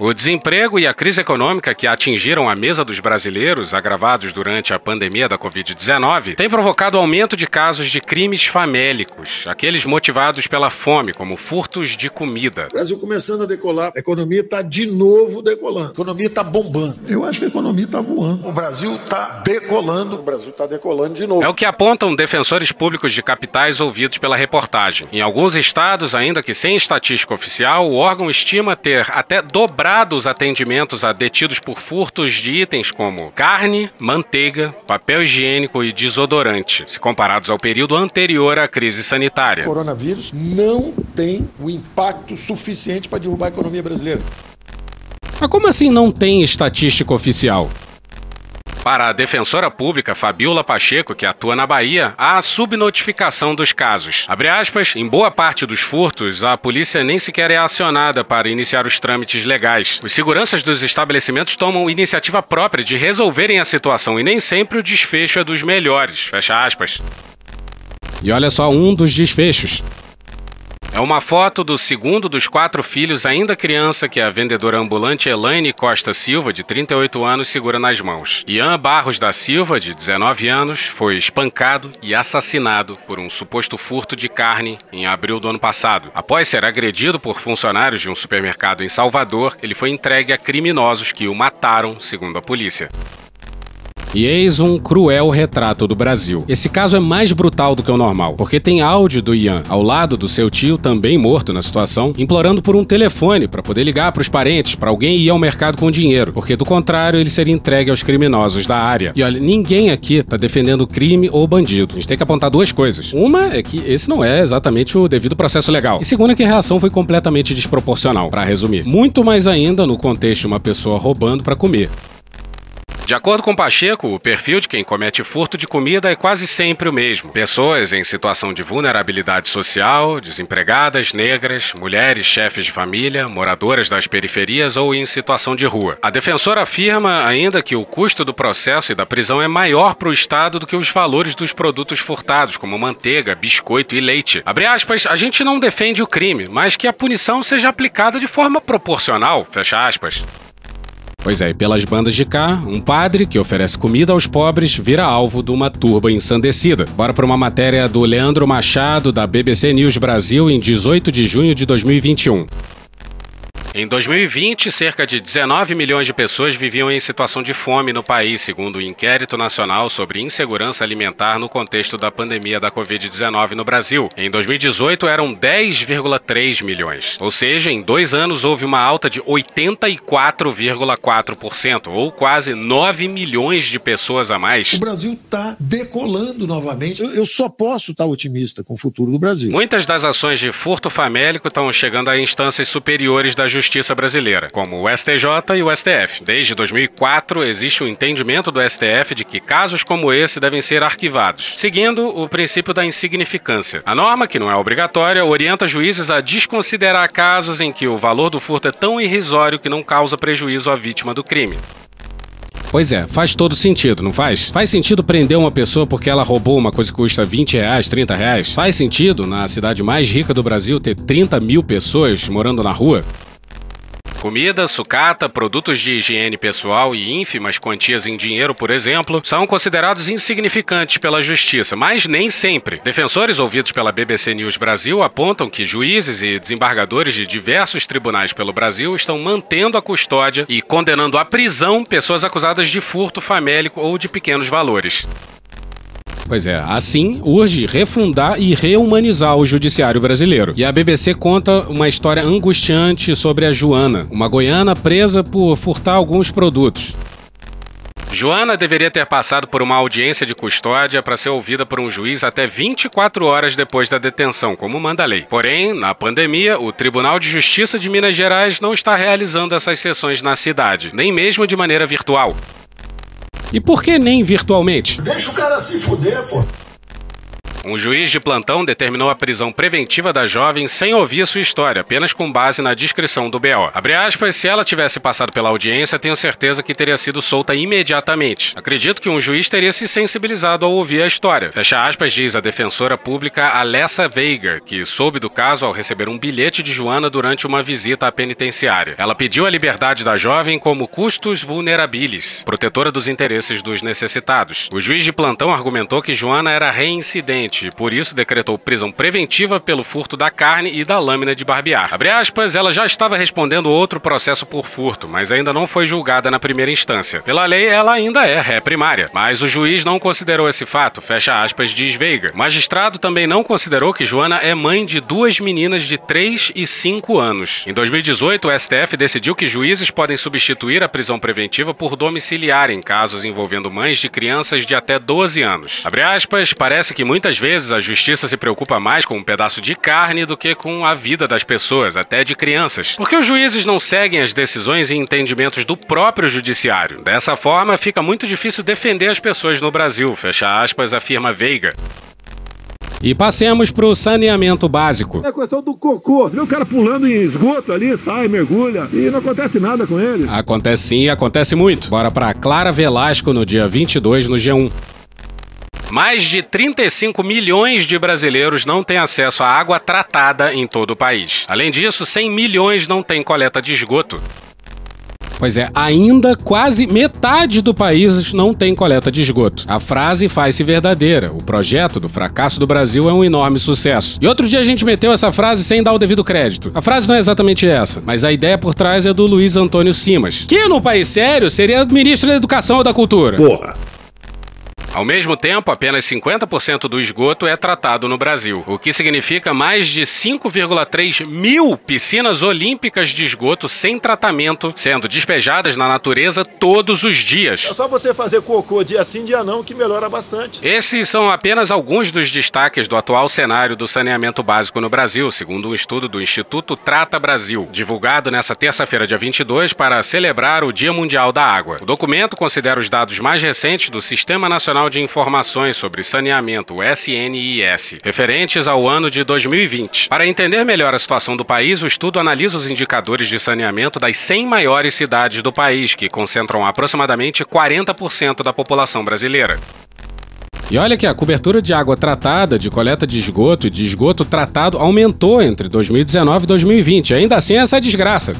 O desemprego e a crise econômica que atingiram a mesa dos brasileiros, agravados durante a pandemia da Covid-19, têm provocado aumento de casos de crimes famélicos, aqueles motivados pela fome, como furtos de comida.
O Brasil começando a decolar, a economia está de novo decolando. A economia está bombando. Eu acho que a economia está voando. O Brasil está decolando. O Brasil está decolando de novo.
É o que apontam defensores públicos de capitais ouvidos pela reportagem. Em alguns estados, ainda que sem estatística oficial, o órgão estima ter até dobrado os atendimentos a detidos por furtos de itens como carne, manteiga, papel higiênico e desodorante, se comparados ao período anterior à crise
O
sanitária.
coronavírus não tem o impacto suficiente para derrubar a economia brasileira.
Mas como assim não tem estatística oficial? Para a defensora pública Fabiola Pacheco, que atua na Bahia, há a subnotificação dos casos. Aspas, em boa parte dos furtos, a polícia nem sequer é acionada para iniciar os trâmites legais. Os seguranças dos estabelecimentos tomam iniciativa própria de resolverem a situação e nem sempre o desfecho é dos melhores. Fecha aspas. E olha só um dos desfechos. É uma foto do segundo dos quatro filhos, ainda criança, que a vendedora ambulante Elaine Costa Silva, de 38 anos, segura nas mãos. Ian Barros da Silva, de 19 anos, foi espancado e assassinado por um suposto furto de carne em abril do ano passado. Após ser agredido por funcionários de um supermercado em Salvador, ele foi entregue a criminosos que o mataram, segundo a polícia. E eis um cruel retrato do Brasil. Esse caso é mais brutal do que o normal, porque tem áudio do Ian ao lado do seu tio, também morto na situação, implorando por um telefone para poder ligar para os parentes, para alguém ir ao mercado com dinheiro, porque do contrário ele seria entregue aos criminosos da área. E olha, ninguém aqui tá defendendo crime ou bandido. A gente tem que apontar duas coisas. Uma é que esse não é exatamente o devido processo legal. E segunda é que a reação foi completamente desproporcional, para resumir. Muito mais ainda no contexto de uma pessoa roubando para comer. De acordo com Pacheco, o perfil de quem comete furto de comida é quase sempre o mesmo. Pessoas em situação de vulnerabilidade social, desempregadas, negras, mulheres, chefes de família, moradoras das periferias ou em situação de rua. A defensora afirma ainda que o custo do processo e da prisão é maior para o Estado do que os valores dos produtos furtados, como manteiga, biscoito e leite. Abre aspas, a gente não defende o crime, mas que a punição seja aplicada de forma proporcional. Fecha aspas. Pois é, e pelas bandas de cá, um padre que oferece comida aos pobres vira alvo de uma turba ensandecida. Bora para uma matéria do Leandro Machado, da BBC News Brasil, em 18 de junho de 2021. Em 2020, cerca de 19 milhões de pessoas viviam em situação de fome no país, segundo o Inquérito Nacional sobre Insegurança Alimentar no contexto da pandemia da Covid-19 no Brasil. Em 2018, eram 10,3 milhões. Ou seja, em dois anos houve uma alta de 84,4%, ou quase 9 milhões de pessoas a mais.
O Brasil está decolando novamente. Eu, eu só posso estar otimista com o futuro do Brasil.
Muitas das ações de furto famélico estão chegando a instâncias superiores da justiça brasileira, como o STJ e o STF. Desde 2004, existe o um entendimento do STF de que casos como esse devem ser arquivados, seguindo o princípio da insignificância. A norma, que não é obrigatória, orienta juízes a desconsiderar casos em que o valor do furto é tão irrisório que não causa prejuízo à vítima do crime. Pois é, faz todo sentido, não faz? Faz sentido prender uma pessoa porque ela roubou uma coisa que custa 20 reais, 30 reais? Faz sentido, na cidade mais rica do Brasil, ter 30 mil pessoas morando na rua? Comida, sucata, produtos de higiene pessoal e ínfimas quantias em dinheiro, por exemplo, são considerados insignificantes pela justiça, mas nem sempre. Defensores ouvidos pela BBC News Brasil apontam que juízes e desembargadores de diversos tribunais pelo Brasil estão mantendo a custódia e condenando à prisão pessoas acusadas de furto famélico ou de pequenos valores. Pois é, assim urge refundar e rehumanizar o judiciário brasileiro. E a BBC conta uma história angustiante sobre a Joana, uma goiana presa por furtar alguns produtos. Joana deveria ter passado por uma audiência de custódia para ser ouvida por um juiz até 24 horas depois da detenção, como manda a lei. Porém, na pandemia, o Tribunal de Justiça de Minas Gerais não está realizando essas sessões na cidade, nem mesmo de maneira virtual. E por que nem virtualmente?
Deixa o cara se fuder, pô.
Um juiz de plantão determinou a prisão preventiva da jovem sem ouvir sua história, apenas com base na descrição do BO. Abre aspas, se ela tivesse passado pela audiência, tenho certeza que teria sido solta imediatamente. Acredito que um juiz teria se sensibilizado ao ouvir a história. Fecha aspas, diz a defensora pública Alessa Veiga, que soube do caso ao receber um bilhete de Joana durante uma visita à penitenciária. Ela pediu a liberdade da jovem como custos vulnerabilis, protetora dos interesses dos necessitados. O juiz de plantão argumentou que Joana era reincidente e por isso decretou prisão preventiva pelo furto da carne e da lâmina de barbear. Abre aspas, ela já estava respondendo outro processo por furto, mas ainda não foi julgada na primeira instância. Pela lei, ela ainda é ré primária, mas o juiz não considerou esse fato, fecha aspas, diz Veiga. O magistrado também não considerou que Joana é mãe de duas meninas de 3 e 5 anos. Em 2018, o STF decidiu que juízes podem substituir a prisão preventiva por domiciliar em casos envolvendo mães de crianças de até 12 anos. Abre aspas, parece que muitas vezes a justiça se preocupa mais com um pedaço de carne do que com a vida das pessoas, até de crianças. Porque os juízes não seguem as decisões e entendimentos do próprio judiciário. Dessa forma, fica muito difícil defender as pessoas no Brasil, fecha aspas, afirma Veiga. E passemos para o saneamento básico.
É a questão do cocô. Vê o cara pulando em esgoto ali, sai, mergulha e não acontece nada com ele.
Acontece sim, acontece muito. Bora para Clara Velasco no dia 22 no G1. Mais de 35 milhões de brasileiros não têm acesso à água tratada em todo o país. Além disso, 100 milhões não têm coleta de esgoto. Pois é, ainda quase metade do país não tem coleta de esgoto. A frase faz-se verdadeira. O projeto do fracasso do Brasil é um enorme sucesso. E outro dia a gente meteu essa frase sem dar o devido crédito. A frase não é exatamente essa, mas a ideia por trás é do Luiz Antônio Simas, que num país sério seria ministro da Educação ou da Cultura.
Porra.
Ao mesmo tempo, apenas 50% do esgoto é tratado no Brasil, o que significa mais de 5,3 mil piscinas olímpicas de esgoto sem tratamento sendo despejadas na natureza todos os dias.
É só você fazer cocô dia sim, dia não, que melhora bastante.
Esses são apenas alguns dos destaques do atual cenário do saneamento básico no Brasil, segundo um estudo do Instituto Trata Brasil, divulgado nessa terça-feira, dia 22, para celebrar o Dia Mundial da Água. O documento considera os dados mais recentes do Sistema Nacional de Informações sobre Saneamento, SNIS, referentes ao ano de 2020. Para entender melhor a situação do país, o estudo analisa os indicadores de saneamento das 100 maiores cidades do país, que concentram aproximadamente 40% da população brasileira. E olha que a cobertura de água tratada, de coleta de esgoto e de esgoto tratado aumentou entre 2019 e 2020. Ainda assim, essa desgraça.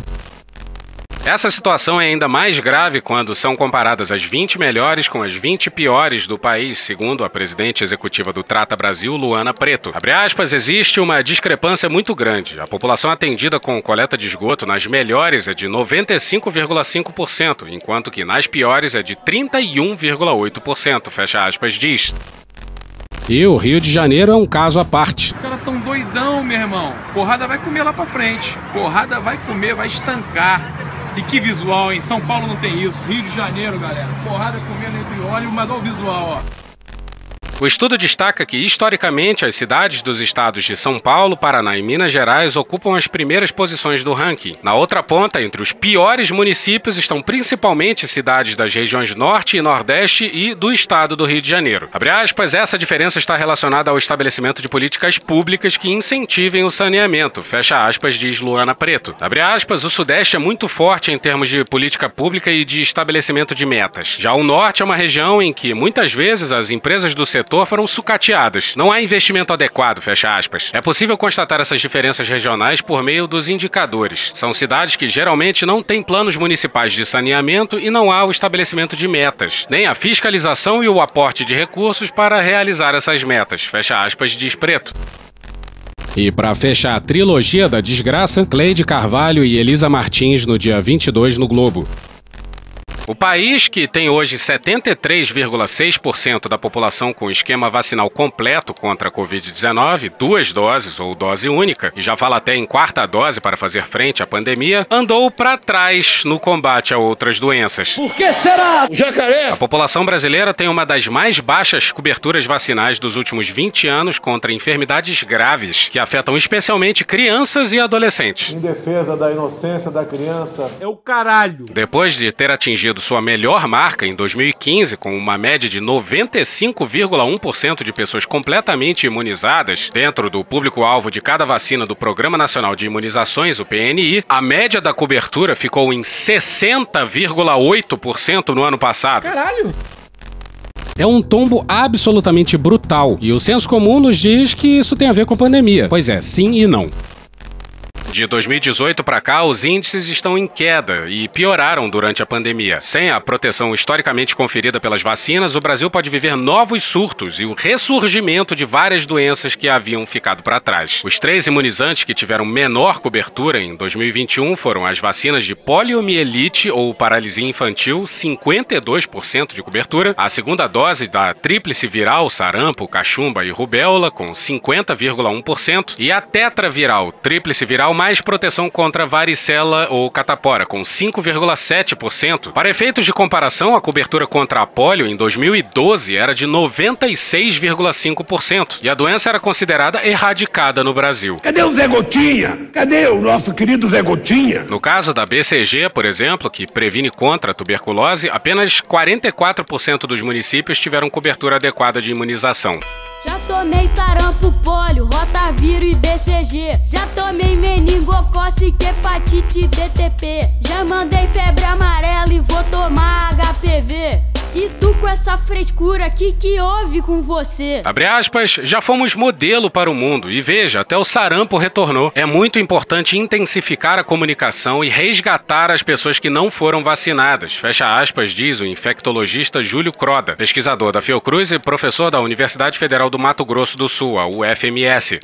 Essa situação é ainda mais grave quando são comparadas as 20 melhores com as 20 piores do país, segundo a presidente executiva do Trata Brasil, Luana Preto. Abre aspas, existe uma discrepância muito grande. A população atendida com coleta de esgoto nas melhores é de 95,5%, enquanto que nas piores é de 31,8%, fecha aspas, diz. E o Rio de Janeiro é um caso à parte.
Os caras tão doidão, meu irmão. Porrada vai comer lá pra frente. Porrada vai comer, vai estancar. E que visual, hein? São Paulo não tem isso. Rio de Janeiro, galera. Porrada comendo entre óleo, mas olha o visual, ó.
O estudo destaca que, historicamente, as cidades dos estados de São Paulo, Paraná e Minas Gerais ocupam as primeiras posições do ranking. Na outra ponta, entre os piores municípios estão principalmente cidades das regiões Norte e Nordeste e do estado do Rio de Janeiro. Abre aspas, essa diferença está relacionada ao estabelecimento de políticas públicas que incentivem o saneamento. Fecha aspas, diz Luana Preto. Abre aspas, o Sudeste é muito forte em termos de política pública e de estabelecimento de metas. Já o Norte é uma região em que, muitas vezes, as empresas do setor foram sucateadas. Não há investimento adequado, fecha aspas. É possível constatar essas diferenças regionais por meio dos indicadores. São cidades que geralmente não têm planos municipais de saneamento e não há o estabelecimento de metas, nem a fiscalização e o aporte de recursos para realizar essas metas, fecha aspas, diz Preto. E para fechar a trilogia da desgraça, Cleide Carvalho e Elisa Martins no dia 22 no Globo. O país, que tem hoje 73,6% da população com esquema vacinal completo contra a Covid-19, duas doses ou dose única, e já fala até em quarta dose para fazer frente à pandemia, andou para trás no combate a outras doenças.
Por que será?
Jacaré!
A população brasileira tem uma das mais baixas coberturas vacinais dos últimos 20 anos contra enfermidades graves, que afetam especialmente crianças e adolescentes.
Em defesa da inocência da criança.
É o caralho.
Depois de ter atingido sua melhor marca em 2015, com uma média de 95,1% de pessoas completamente imunizadas dentro do público-alvo de cada vacina do Programa Nacional de Imunizações, o PNI, a média da cobertura ficou em 60,8% no ano passado.
Caralho!
É um tombo absolutamente brutal. E o senso comum nos diz que isso tem a ver com a pandemia. Pois é, sim e não. De 2018 para cá, os índices estão em queda e pioraram durante a pandemia. Sem a proteção historicamente conferida pelas vacinas, o Brasil pode viver novos surtos e o ressurgimento de várias doenças que haviam ficado para trás. Os três imunizantes que tiveram menor cobertura em 2021 foram as vacinas de poliomielite ou paralisia infantil, 52% de cobertura, a segunda dose da tríplice viral, sarampo, cachumba e rubéola, com 50,1%, e a tetraviral, tríplice viral mais proteção contra varicela ou catapora, com 5,7%. Para efeitos de comparação, a cobertura contra a polio em 2012 era de 96,5% e a doença era considerada erradicada no Brasil.
Cadê o Zé Gotinha? Cadê o nosso querido Zé Gotinha?
No caso da BCG, por exemplo, que previne contra a tuberculose, apenas 44% dos municípios tiveram cobertura adequada de imunização.
Já tomei sarampo, polio, rotavírus e BCG. Já tomei meningocócica, hepatite DTP. Já mandei febre amarela e frescura, que que houve com você?
Abre aspas, já fomos modelo para o mundo e veja, até o sarampo retornou. É muito importante intensificar a comunicação e resgatar as pessoas que não foram vacinadas. Fecha aspas, diz o infectologista Júlio Croda, pesquisador da Fiocruz e professor da Universidade Federal do Mato Grosso do Sul, a UFMS.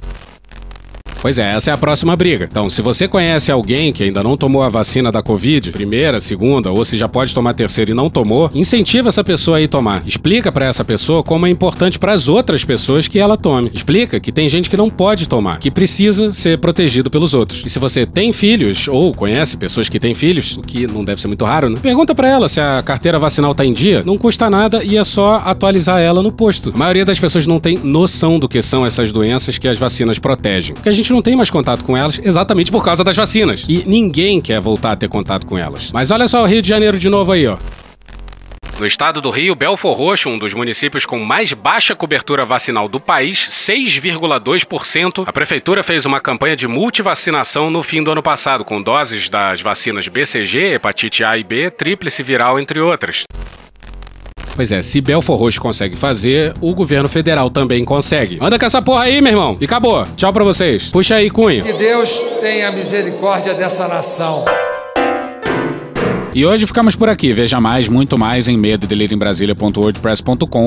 Pois é, essa é a próxima briga. Então, se você conhece alguém que ainda não tomou a vacina da Covid, primeira, segunda, ou se já pode tomar terceira e não tomou, incentiva essa pessoa a ir tomar. Explica para essa pessoa como é importante para as outras pessoas que ela tome. Explica que tem gente que não pode tomar, que precisa ser protegido pelos outros. E se você tem filhos ou conhece pessoas que têm filhos, o que não deve ser muito raro, né? Pergunta para ela se a carteira vacinal tá em dia. Não custa nada e é só atualizar ela no posto. A maioria das pessoas não tem noção do que são essas doenças que as vacinas protegem. Porque a gente não tem mais contato com elas exatamente por causa das vacinas. E ninguém quer voltar a ter contato com elas. Mas olha só o Rio de Janeiro de novo aí, ó. No estado do Rio, Belfor Roxo, um dos municípios com mais baixa cobertura vacinal do país, 6,2%, a prefeitura fez uma campanha de multivacinação no fim do ano passado, com doses das vacinas BCG, hepatite A e B, tríplice viral, entre outras. Pois é, se Belfor Roxo consegue fazer, o governo federal também consegue. Anda com essa porra aí, meu irmão. E acabou. Tchau pra vocês. Puxa aí, Cunha.
Que Deus tenha misericórdia dessa nação.
E hoje ficamos por aqui. Veja mais, muito mais em medo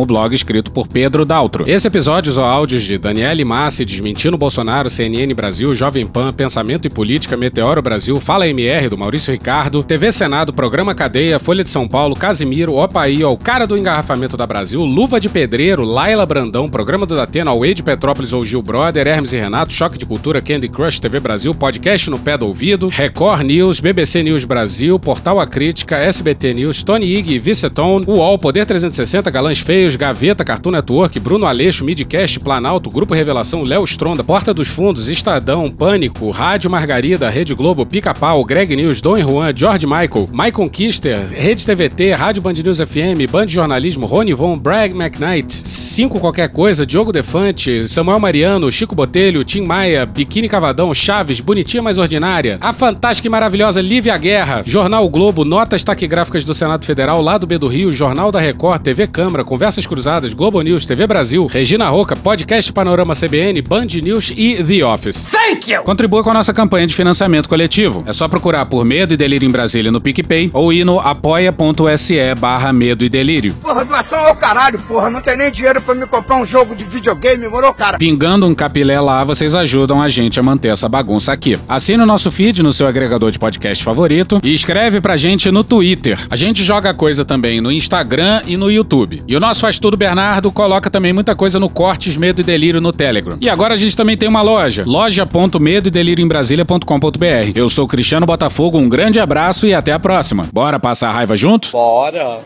o blog escrito por Pedro Daltro. Esse episódio usou áudios de Daniele Massi, Desmentindo Bolsonaro, CNN Brasil, Jovem Pan, Pensamento e Política, Meteoro Brasil, Fala MR do Maurício Ricardo, TV Senado, Programa Cadeia, Folha de São Paulo, Casimiro, Opaí, O Cara do Engarrafamento da Brasil, Luva de Pedreiro, Laila Brandão, Programa do Datena, Away de Petrópolis ou Gil Brother, Hermes e Renato, Choque de Cultura, Candy Crush TV Brasil, Podcast no Pé do Ouvido, Record News, BBC News Brasil, Portal Crítica, SBT News, Tony Ig, Vicetone, UOL, Poder 360, Galãs Feios, Gaveta, Cartoon Network, Bruno Aleixo, Midcast, Planalto, Grupo Revelação, Léo Stronda, Porta dos Fundos, Estadão, Pânico, Rádio Margarida, Rede Globo, Pica-Pau, Greg News, Dom Juan, George Michael, Michael Kister, Rede TVT, Rádio Band News FM, Band Jornalismo, Rony Von, Bragg McKnight, Cinco Qualquer Coisa, Diogo Defante, Samuel Mariano, Chico Botelho, Tim Maia, Biquíni Cavadão, Chaves, Bonitinha Mais Ordinária, a fantástica e maravilhosa Lívia Guerra, Jornal Globo, Notas Taquigráficas do Senado Federal, Lado B do Rio, Jornal da Record, TV Câmara, Conversas Cruzadas, Globo News, TV Brasil, Regina Roca, Podcast Panorama CBN, Band News e The Office.
Thank you!
Contribua com a nossa campanha de financiamento coletivo. É só procurar por Medo e Delírio em Brasília no PicPay ou ir no apoia.se barra Medo e Delírio.
Porra, doação ao caralho, porra. Não tem nem dinheiro pra me comprar um jogo de videogame, morou, cara?
Pingando um capilé lá, vocês ajudam a gente a manter essa bagunça aqui. Assine o nosso feed no seu agregador de podcast favorito e escreve pra gente no Twitter. A gente joga coisa também no Instagram e no YouTube. E o nosso Faz Tudo Bernardo coloca também muita coisa no Cortes Medo e Delírio no Telegram. E agora a gente também tem uma loja, loja.medo delírio em Brasília.com.br. Eu sou Cristiano Botafogo, um grande abraço e até a próxima. Bora passar a raiva junto?
Bora!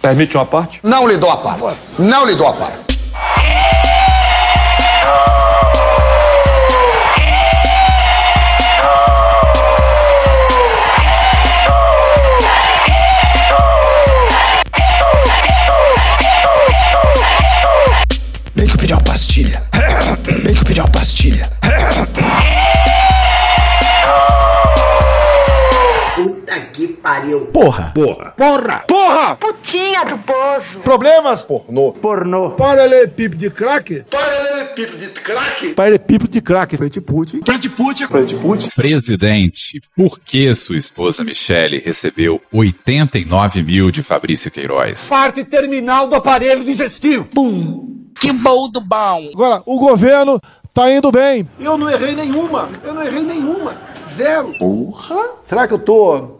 Permite uma parte?
Não lhe dou a parte. Não lhe dou a parte.
Porra.
Porra.
Porra.
Porra!
Putinha do poço.
Problemas? Pornô.
Pornô.
Paralelepípedo de crack? Paralelepípedo de crack? Paralelepípedo de crack. Frente Putin. Frente Putin. Frente Putin.
Presidente, por que sua esposa Michele recebeu 89 mil de Fabrício Queiroz?
Parte terminal do aparelho digestivo. Pum. Que bom do bom.
Agora, o governo tá indo bem.
Eu não errei nenhuma. Eu não errei nenhuma. Zero.
Porra. Será que eu tô